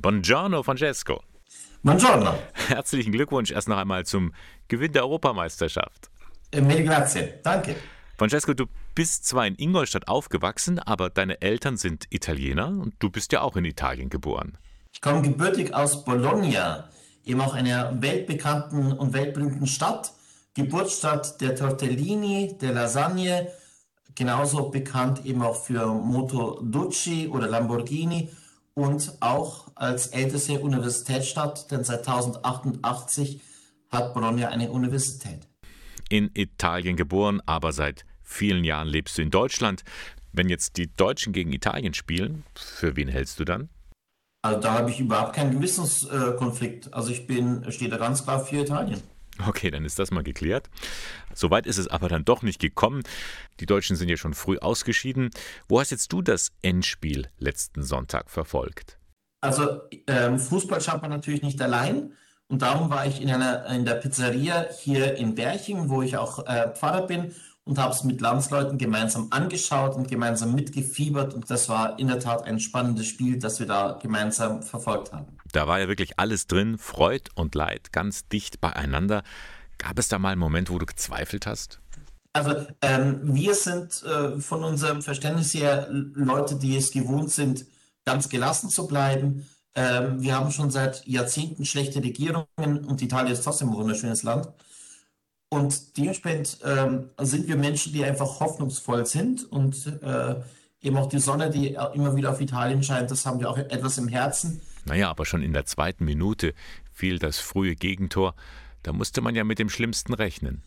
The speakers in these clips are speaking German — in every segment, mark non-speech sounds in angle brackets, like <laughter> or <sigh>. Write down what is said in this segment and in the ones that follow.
Italien. Buongiorno, Francesco. Buongiorno. <laughs> Herzlichen Glückwunsch erst noch einmal zum Gewinn der Europameisterschaft. Eh, Mille grazie. Danke. Francesco, du bist zwar in Ingolstadt aufgewachsen, aber deine Eltern sind Italiener und du bist ja auch in Italien geboren. Ich komme gebürtig aus Bologna, eben auch einer weltbekannten und weltberühmten Stadt, Geburtsstadt der Tortellini, der Lasagne, genauso bekannt eben auch für Moto Ducci oder Lamborghini und auch als älteste Universitätsstadt, denn seit 1088 hat Bologna eine Universität. In Italien geboren, aber seit vielen Jahren lebst du in Deutschland. Wenn jetzt die Deutschen gegen Italien spielen, für wen hältst du dann? Also da habe ich überhaupt keinen Gewissenskonflikt. Also ich bin, stehe da ganz klar für Italien. Okay, dann ist das mal geklärt. Soweit ist es aber dann doch nicht gekommen. Die Deutschen sind ja schon früh ausgeschieden. Wo hast jetzt du das Endspiel letzten Sonntag verfolgt? Also ähm, Fußball schaut man natürlich nicht allein. Und darum war ich in, einer, in der Pizzeria hier in Berching, wo ich auch äh, Pfarrer bin und habe es mit Landsleuten gemeinsam angeschaut und gemeinsam mitgefiebert. Und das war in der Tat ein spannendes Spiel, das wir da gemeinsam verfolgt haben. Da war ja wirklich alles drin, Freud und Leid, ganz dicht beieinander. Gab es da mal einen Moment, wo du gezweifelt hast? Also ähm, wir sind äh, von unserem Verständnis her Leute, die es gewohnt sind, ganz gelassen zu bleiben. Ähm, wir haben schon seit Jahrzehnten schlechte Regierungen und Italien ist trotzdem ein wunderschönes Land. Und dementsprechend ähm, sind wir Menschen, die einfach hoffnungsvoll sind und äh, eben auch die Sonne, die immer wieder auf Italien scheint, das haben wir auch etwas im Herzen. Naja, aber schon in der zweiten Minute fiel das frühe Gegentor. Da musste man ja mit dem Schlimmsten rechnen.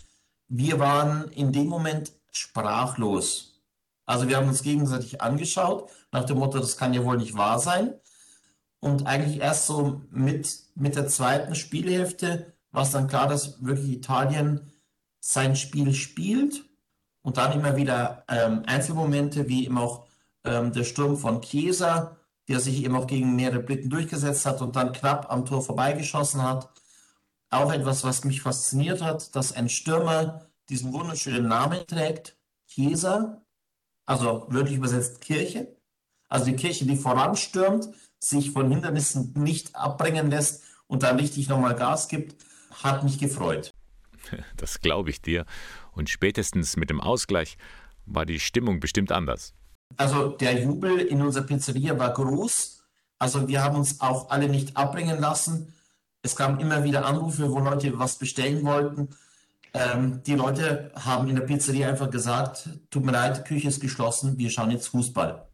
Wir waren in dem Moment sprachlos. Also wir haben uns gegenseitig angeschaut, nach dem Motto, das kann ja wohl nicht wahr sein. Und eigentlich erst so mit, mit der zweiten Spielhälfte war es dann klar, dass wirklich Italien sein Spiel spielt und dann immer wieder ähm, Einzelmomente, wie eben auch ähm, der Sturm von Chiesa, der sich eben auch gegen mehrere Blitten durchgesetzt hat und dann knapp am Tor vorbeigeschossen hat. Auch etwas, was mich fasziniert hat, dass ein Stürmer diesen wunderschönen Namen trägt, Chiesa, also wörtlich übersetzt Kirche. Also die Kirche, die voranstürmt, sich von Hindernissen nicht abbringen lässt und dann richtig nochmal Gas gibt, hat mich gefreut. <laughs> Das glaube ich dir. Und spätestens mit dem Ausgleich war die Stimmung bestimmt anders. Also der Jubel in unserer Pizzeria war groß. Also wir haben uns auch alle nicht abbringen lassen. Es kamen immer wieder Anrufe, wo Leute was bestellen wollten. Ähm, die Leute haben in der Pizzeria einfach gesagt, tut mir leid, Küche ist geschlossen, wir schauen jetzt Fußball.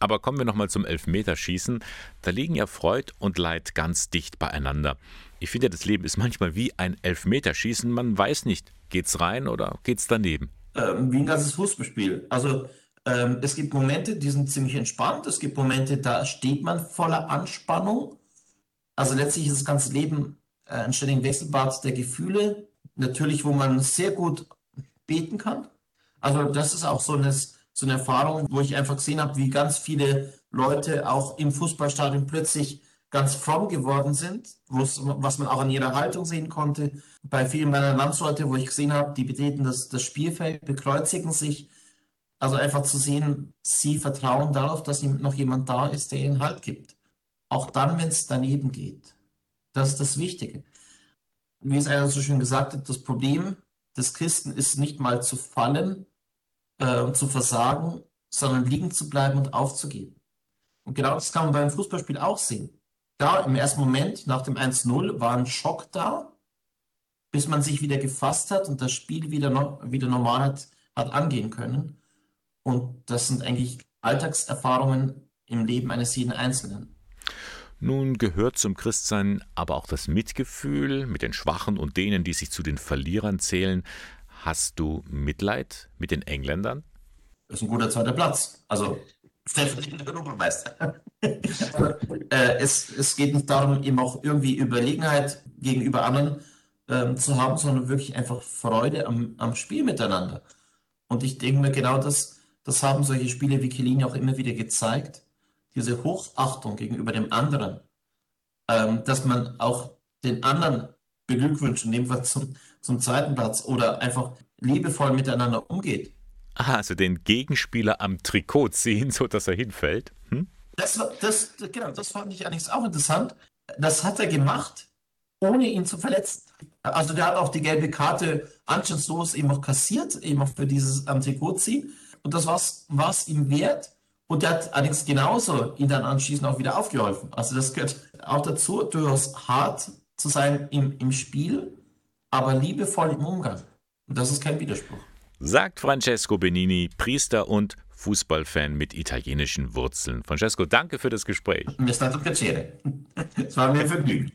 Aber kommen wir nochmal zum Elfmeterschießen. Da liegen ja Freud und Leid ganz dicht beieinander. Ich finde, das Leben ist manchmal wie ein Elfmeterschießen. Man weiß nicht, geht's rein oder geht's daneben. Ähm, wie ein ganzes Fußballspiel. Also ähm, es gibt Momente, die sind ziemlich entspannt. Es gibt Momente, da steht man voller Anspannung. Also letztlich ist das ganze Leben äh, ein ständiger Wechselbad der Gefühle. Natürlich, wo man sehr gut beten kann. Also das ist auch so eine so eine Erfahrung, wo ich einfach gesehen habe, wie ganz viele Leute auch im Fußballstadion plötzlich ganz fromm geworden sind, was man auch an ihrer Haltung sehen konnte. Bei vielen meiner Landsleute, wo ich gesehen habe, die betreten das, das Spielfeld, bekreuzigen sich. Also einfach zu sehen, sie vertrauen darauf, dass noch jemand da ist, der ihnen Halt gibt. Auch dann, wenn es daneben geht. Das ist das Wichtige. Wie es einer so schön gesagt hat, das Problem des Christen ist nicht mal zu fallen, äh, zu versagen, sondern liegen zu bleiben und aufzugeben. Und genau das kann man beim Fußballspiel auch sehen. Da im ersten Moment nach dem 1-0 war ein Schock da, bis man sich wieder gefasst hat und das Spiel wieder, no wieder normal hat, hat angehen können. Und das sind eigentlich Alltagserfahrungen im Leben eines jeden Einzelnen. Nun gehört zum Christsein aber auch das Mitgefühl mit den Schwachen und denen, die sich zu den Verlierern zählen. Hast du Mitleid mit den Engländern? Das ist ein guter zweiter Platz. Also stellvertretender Europameister. <laughs> äh, es, es geht nicht darum, eben auch irgendwie Überlegenheit gegenüber anderen ähm, zu haben, sondern wirklich einfach Freude am, am Spiel miteinander. Und ich denke mir, genau das, das haben solche Spiele wie Chiellini auch immer wieder gezeigt. Diese Hochachtung gegenüber dem anderen, ähm, dass man auch den anderen beglückwünscht, in dem Fall zum, zum zweiten Platz oder einfach liebevoll miteinander umgeht. Aha, also den Gegenspieler am Trikot ziehen, sodass er hinfällt. Hm? Das, das, genau, das fand ich eigentlich auch interessant. Das hat er gemacht, ohne ihn zu verletzen. Also der hat auch die gelbe Karte anstandslos eben auch kassiert, eben auch für dieses Antigozi. Und das war es ihm wert. Und der hat allerdings genauso ihn dann anschließend auch wieder aufgeholfen. Also das gehört auch dazu, durchaus hart zu sein im, im Spiel, aber liebevoll im Umgang. Und das ist kein Widerspruch. Sagt Francesco Benini, Priester und Fußballfan mit italienischen Wurzeln. Francesco, danke für das Gespräch. Mi è stato piacere. Es war mir ein Vergnügen.